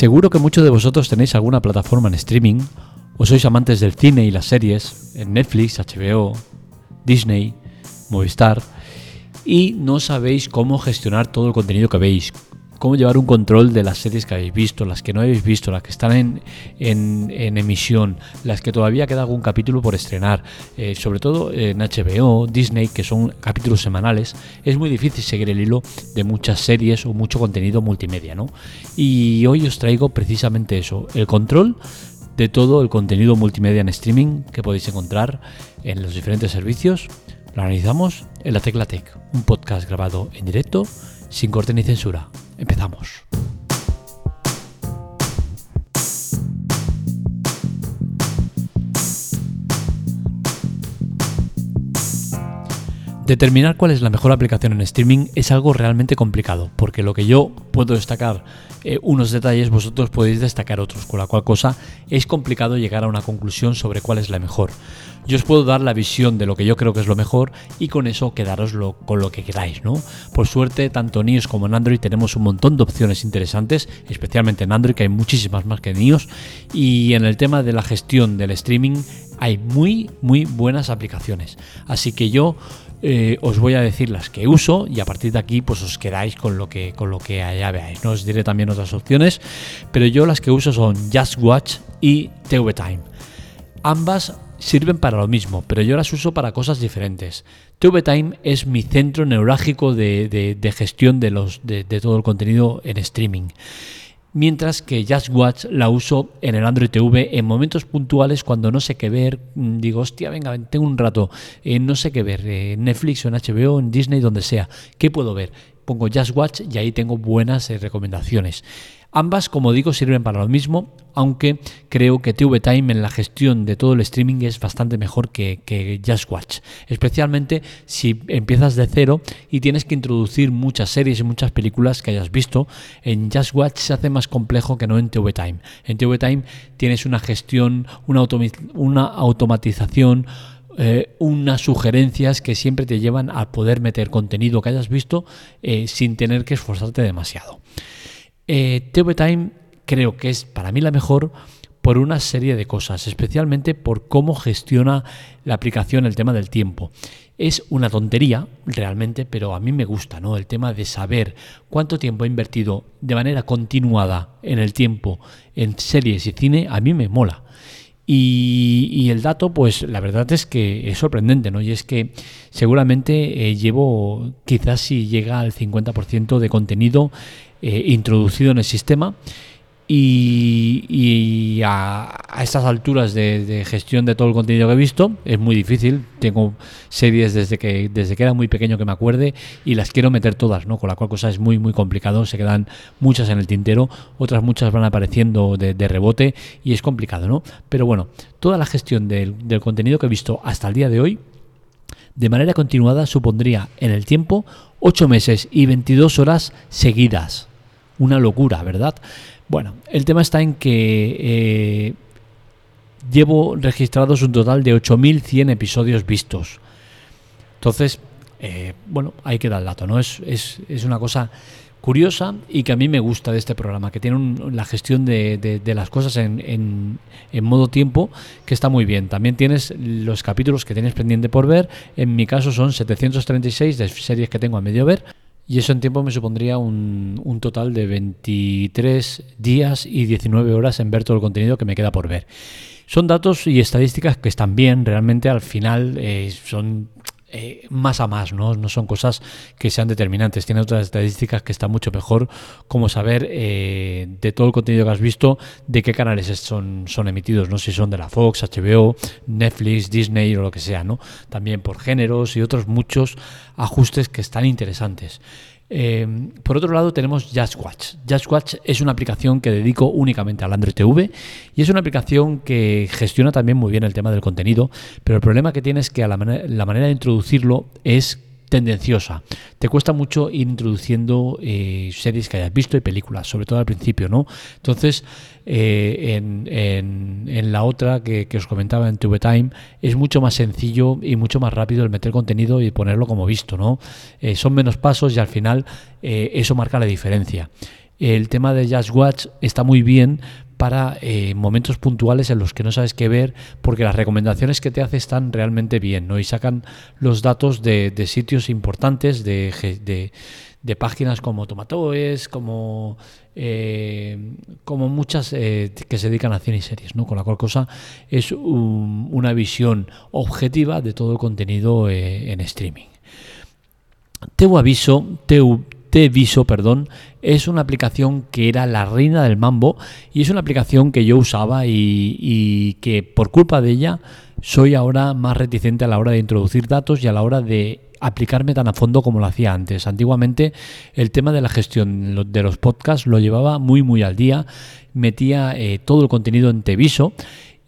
Seguro que muchos de vosotros tenéis alguna plataforma en streaming o sois amantes del cine y las series en Netflix, HBO, Disney, Movistar y no sabéis cómo gestionar todo el contenido que veis, cómo llevar un control de las series que habéis visto, las que no habéis visto, las que están en, emisión, las que todavía queda algún capítulo por estrenar, eh, sobre todo en HBO, Disney, que son capítulos semanales, es muy difícil seguir el hilo de muchas series o mucho contenido multimedia, ¿no? Y hoy os traigo precisamente eso, el control de todo el contenido multimedia en streaming que podéis encontrar en los diferentes servicios. Lo analizamos en La Tecla Tech, un podcast grabado en directo, sin corte ni censura. Empezamos. Determinar cuál es la mejor aplicación en streaming es algo realmente complicado, porque lo que yo puedo destacar eh, unos detalles, vosotros podéis destacar otros, con la cual cosa es complicado llegar a una conclusión sobre cuál es la mejor. Yo os puedo dar la visión de lo que yo creo que es lo mejor y con eso quedaros con lo que queráis, ¿no? Por suerte, tanto en iOS como en Android tenemos un montón de opciones interesantes, especialmente en Android, que hay muchísimas más que en iOS, y en el tema de la gestión del streaming hay muy, muy buenas aplicaciones. Así que yo eh, os voy a decir las que uso y a partir de aquí pues os quedáis con lo que con lo que allá veáis. No os diré también otras opciones, pero yo las que uso son Just Watch y TV Time. Ambas sirven para lo mismo, pero yo las uso para cosas diferentes. TV Time es mi centro neurálgico de, gestión de, todo el contenido en streaming mientras que Just Watch la uso en el Android TV en momentos puntuales cuando no sé qué ver, mm, digo, hostia, venga, tengo un rato, eh, no sé qué ver, eh, Netflix o en HBO, en Disney, donde sea, ¿qué puedo ver? Pongo Just Watch y ahí tengo buenas eh, recomendaciones. Ambas, como digo, sirven para lo mismo, aunque creo que TV Time en la gestión de todo el streaming es bastante mejor que, Just Watch, especialmente si empiezas de cero y tienes que introducir muchas series y muchas películas que hayas visto. En Just Watch se hace más complejo que no en TV Time. En TV Time tienes una gestión, una, una automatización, eh, unas sugerencias que siempre te llevan a poder meter contenido que hayas visto eh, sin tener que esforzarte demasiado. Eh, TV Time creo que es para mí la mejor por una serie de cosas, especialmente por cómo gestiona la aplicación el tema del tiempo. Es una tontería realmente, pero a mí me gusta, ¿no? El tema de saber cuánto tiempo he invertido de manera continuada en el tiempo en series y cine, a mí me mola. Y, el dato, pues la verdad es que es sorprendente, ¿no? Y es que seguramente eh, llevo quizás si llega al 50% de contenido eh, introducido en el sistema y, a, estas alturas de, gestión de todo el contenido que he visto es muy difícil. Tengo series desde que desde que era muy pequeño que me acuerde y las quiero meter todas, ¿no? Con la cual cosa es muy muy complicado. Se quedan muchas en el tintero, otras muchas van apareciendo de, rebote y es complicado, ¿no? Pero bueno, toda la gestión del, del contenido que he visto hasta el día de hoy de manera continuada supondría en el tiempo 8 meses y 22 horas seguidas una locura, ¿verdad? Bueno, el tema está en que eh, llevo registrados un total de 8.100 episodios vistos. Entonces, eh, bueno, ahí queda el dato, ¿no? Es, es, es, una cosa curiosa y que a mí me gusta de este programa, que tiene la gestión de, de, las cosas en, en, en, modo tiempo, que está muy bien. También tienes los capítulos que tienes pendiente por ver. En mi caso son 736 de series que tengo a medio ver. Y eso en tiempo me supondría un, un, total de 23 días y 19 horas en ver todo el contenido que me queda por ver. Son datos y estadísticas que están bien, realmente al final eh, son eh, más a más, ¿no? no son cosas que sean determinantes. Tiene otras estadísticas que están mucho mejor, como saber eh, de todo el contenido que has visto, de qué canales son, son emitidos, no si son de la Fox, HBO, Netflix, Disney o lo que sea, ¿no? También por géneros y otros muchos ajustes que están interesantes. Eh, por otro lado tenemos Just Watch. Just Watch es una aplicación que dedico únicamente al Android TV y es una aplicación que gestiona también muy bien el tema del contenido, pero el problema que tiene es que la manera de introducirlo es tendenciosa. Te cuesta mucho ir introduciendo eh, series que hayas visto y películas, sobre todo al principio, ¿no? Entonces, eh, en, la otra que, os comentaba en TV Time, es mucho más sencillo y mucho más rápido el meter contenido y ponerlo como visto, ¿no? Eh, son menos pasos y al final eso marca la diferencia. el tema de Just Watch está muy bien para eh, momentos puntuales en los que no sabes qué ver, porque las recomendaciones que te hace están realmente bien, ¿no? Y sacan los datos de, sitios importantes, de, de, páginas como Tomatoes, como, eh, como muchas eh, que se dedican a cine y series, ¿no? Con la cual cosa es una visión objetiva de todo el contenido en streaming. Te aviso, te, Viso, perdón, es una aplicación que era la reina del mambo y es una aplicación que yo usaba y, que por culpa de ella soy ahora más reticente a la hora de introducir datos y a la hora de aplicarme tan a fondo como lo hacía antes. Antiguamente el tema de la gestión de los podcasts lo llevaba muy muy al día, metía eh, todo el contenido en Teviso,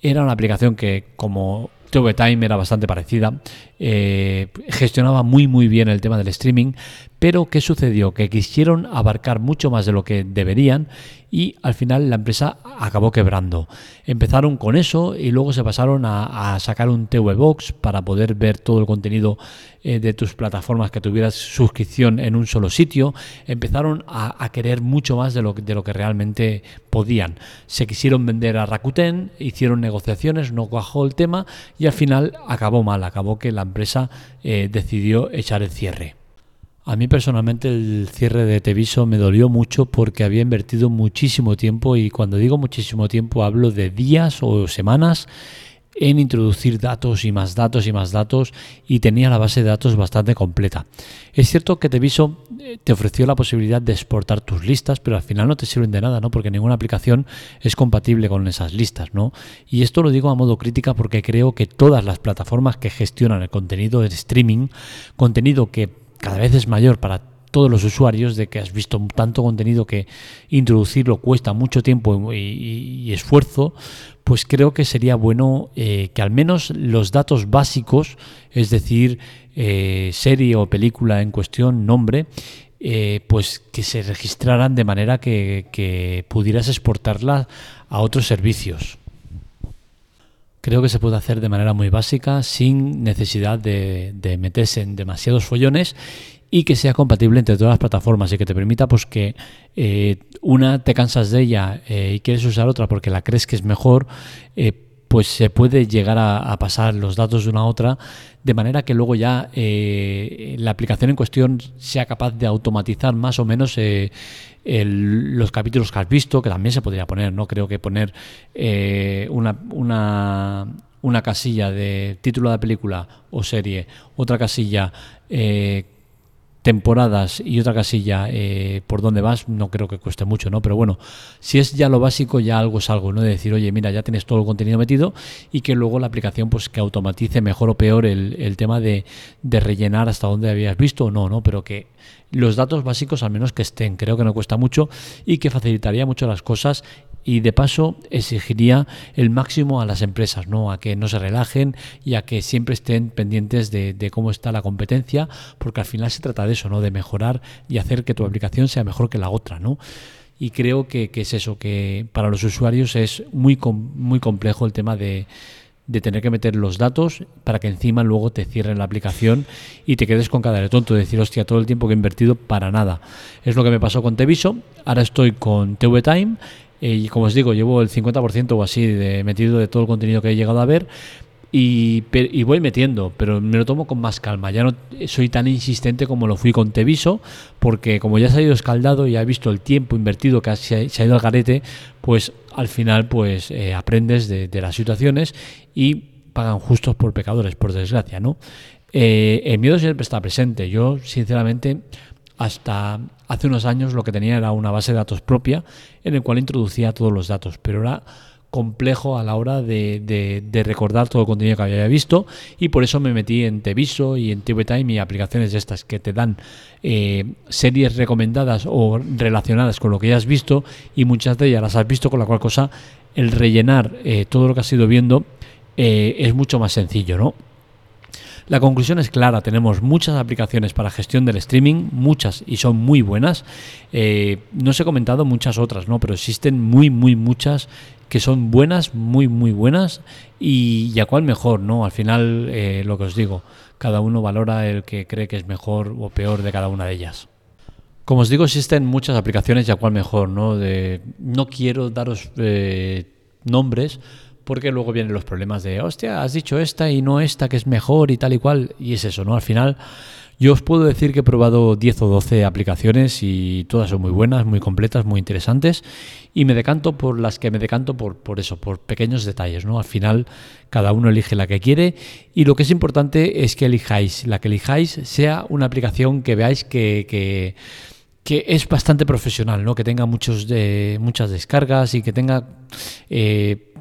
era una aplicación que como TV Time era bastante parecida, eh, gestionaba muy muy bien el tema del streaming, pero ¿qué sucedió? Que quisieron abarcar mucho más de lo que deberían y al final la empresa acabó quebrando. Empezaron con eso y luego se pasaron a, sacar un TV Box para poder ver todo el contenido eh, de tus plataformas que tuvieras suscripción en un solo sitio. Empezaron a, querer mucho más de lo, de lo que realmente podían. Se quisieron vender a Rakuten, hicieron negociaciones, no cuajó el tema y al final acabó mal, acabó que la empresa eh, decidió echar el cierre. A mí personalmente el cierre de Teviso me dolió mucho porque había invertido muchísimo tiempo y cuando digo muchísimo tiempo hablo de días o semanas en introducir datos y más datos y más datos y tenía la base de datos bastante completa. Es cierto que Teviso eh, te ofreció la posibilidad de exportar tus listas, pero al final no te sirven de nada, ¿no? Porque ninguna aplicación es compatible con esas listas, ¿no? Y esto lo digo a modo crítica porque creo que todas las plataformas que gestionan el contenido de streaming, contenido que cada vez es mayor para todos los usuarios de que has visto tanto contenido que introducirlo cuesta mucho tiempo y, esfuerzo, pues creo que sería bueno eh, que al menos los datos básicos, es decir, eh, serie o película en cuestión, nombre, eh, pues que se registraran de manera que, pudieras exportarla a otros servicios. Creo que se puede hacer de manera muy básica, sin necesidad de, meterse en demasiados follones y que sea compatible entre todas las plataformas y que te permita pues que eh, una te cansas de ella eh, y quieres usar otra porque la crees que es mejor, eh, pues se puede llegar a, pasar los datos de una a otra de manera que luego ya la aplicación en cuestión sea capaz de automatizar más o menos los capítulos que has visto, que también se podría poner, ¿no? Creo que poner una, una, una, casilla de título de película o serie, otra casilla eh, temporadas y otra casilla eh, por dónde vas, no creo que cueste mucho, ¿no? Pero bueno, si es ya lo básico, ya algo es algo, ¿no? De decir, oye, mira, ya tienes todo el contenido metido y que luego la aplicación, pues que automatice mejor o peor el, tema de, de, rellenar hasta dónde habías visto o no, ¿no? Pero que los datos básicos al menos que estén, creo que no cuesta mucho y que facilitaría mucho las cosas y de paso exigiría el máximo a las empresas, ¿no? A que no se relajen y a que siempre estén pendientes de, cómo está la competencia, porque al final se trata de eso, ¿no? De mejorar y hacer que tu aplicación sea mejor que la otra, ¿no? Y creo que, es eso, que para los usuarios es muy, muy complejo el tema de, de tener que meter los datos para que encima luego te cierren la aplicación y te quedes con cada de tonto, decir, hostia, todo el tiempo que he invertido para nada. Es lo que me pasó con Teviso, ahora estoy con TV Time y como os digo, llevo el 50% o así de metido de todo el contenido que he llegado a ver. Y, voy metiendo, pero me lo tomo con más calma. Ya no soy tan insistente como lo fui con Teviso, porque como ya se ha ido escaldado y ha visto el tiempo invertido que se ha ido al garete, pues al final pues eh, aprendes de, las situaciones y pagan justos por pecadores, por desgracia, ¿no? Eh, el miedo siempre está presente. Yo, sinceramente, hasta hace unos años lo que tenía era una base de datos propia en el cual introducía todos los datos, pero era complejo a la hora de, recordar todo el contenido que había visto y por eso me metí en Teviso y en TV Time y aplicaciones de estas que te dan eh, series recomendadas o relacionadas con lo que ya has visto y muchas de ellas las has visto con la cual cosa el rellenar eh, todo lo que has ido viendo eh, es mucho más sencillo, ¿no? La conclusión es clara, tenemos muchas aplicaciones para gestión del streaming, muchas y son muy buenas. Eh, no os he comentado muchas otras, ¿no? pero existen muy, muy muchas que son buenas, muy, muy buenas y, a cuál mejor, ¿no? Al final, eh, lo que os digo, cada uno valora el que cree que es mejor o peor de cada una de ellas. Como os digo, existen muchas aplicaciones y a cuál mejor, ¿no? No quiero daros eh, nombres porque luego vienen los problemas de, hostia, has dicho esta y no esta que es mejor y tal y cual. Y es eso, ¿no? Al final, yo os puedo decir que he probado 10 o 12 aplicaciones y todas son muy buenas, muy completas, muy interesantes. Y me decanto por las que me decanto por, por eso, por pequeños detalles, ¿no? Al final, cada uno elige la que quiere. Y lo que es importante es que elijáis, la que elijáis sea una aplicación que veáis que, que es bastante profesional, ¿no? Que tenga muchos de, muchas descargas y que tenga eh,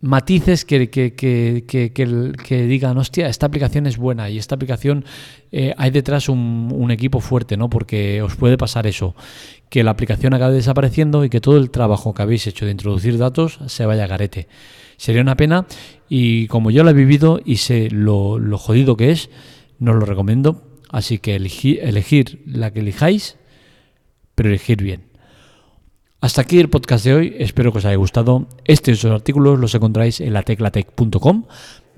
matices que, que, que, que, digan, hostia, esta aplicación es buena y esta aplicación eh, hay detrás un, un, equipo fuerte, ¿no? Porque os puede pasar eso, que la aplicación acabe desapareciendo y que todo el trabajo que habéis hecho de introducir datos se vaya a garete. Sería una pena y como yo lo he vivido y sé lo, lo jodido que es, no lo recomiendo. Así que elegir la que elijáis pero elegir bien. Hasta aquí el podcast de hoy, espero que os haya gustado. Estos artículos los encontráis en lateclatec.com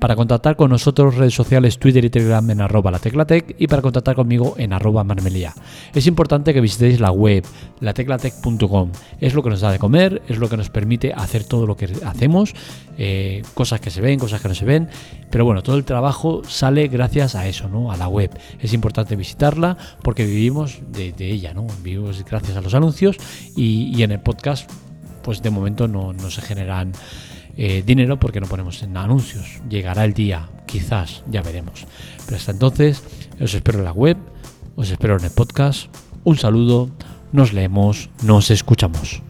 para contactar con nosotros, redes sociales, Twitter y Telegram en arroba lateclatec y para contactar conmigo en arroba marmelía. Es importante que visitéis la web, lateclatec.com. Es lo que nos da de comer, es lo que nos permite hacer todo lo que hacemos, eh, cosas que se ven, cosas que no se ven. Pero bueno, todo el trabajo sale gracias a eso, ¿no? A la web. Es importante visitarla porque vivimos de, ella, ¿no? Vivimos gracias a los anuncios y, en el podcast, pues de momento no, no se generan eh, dinero porque no ponemos en anuncios. Llegará el día, quizás, ya veremos. Pero hasta entonces, os espero en la web, os espero en el podcast. Un saludo, nos leemos, nos escuchamos.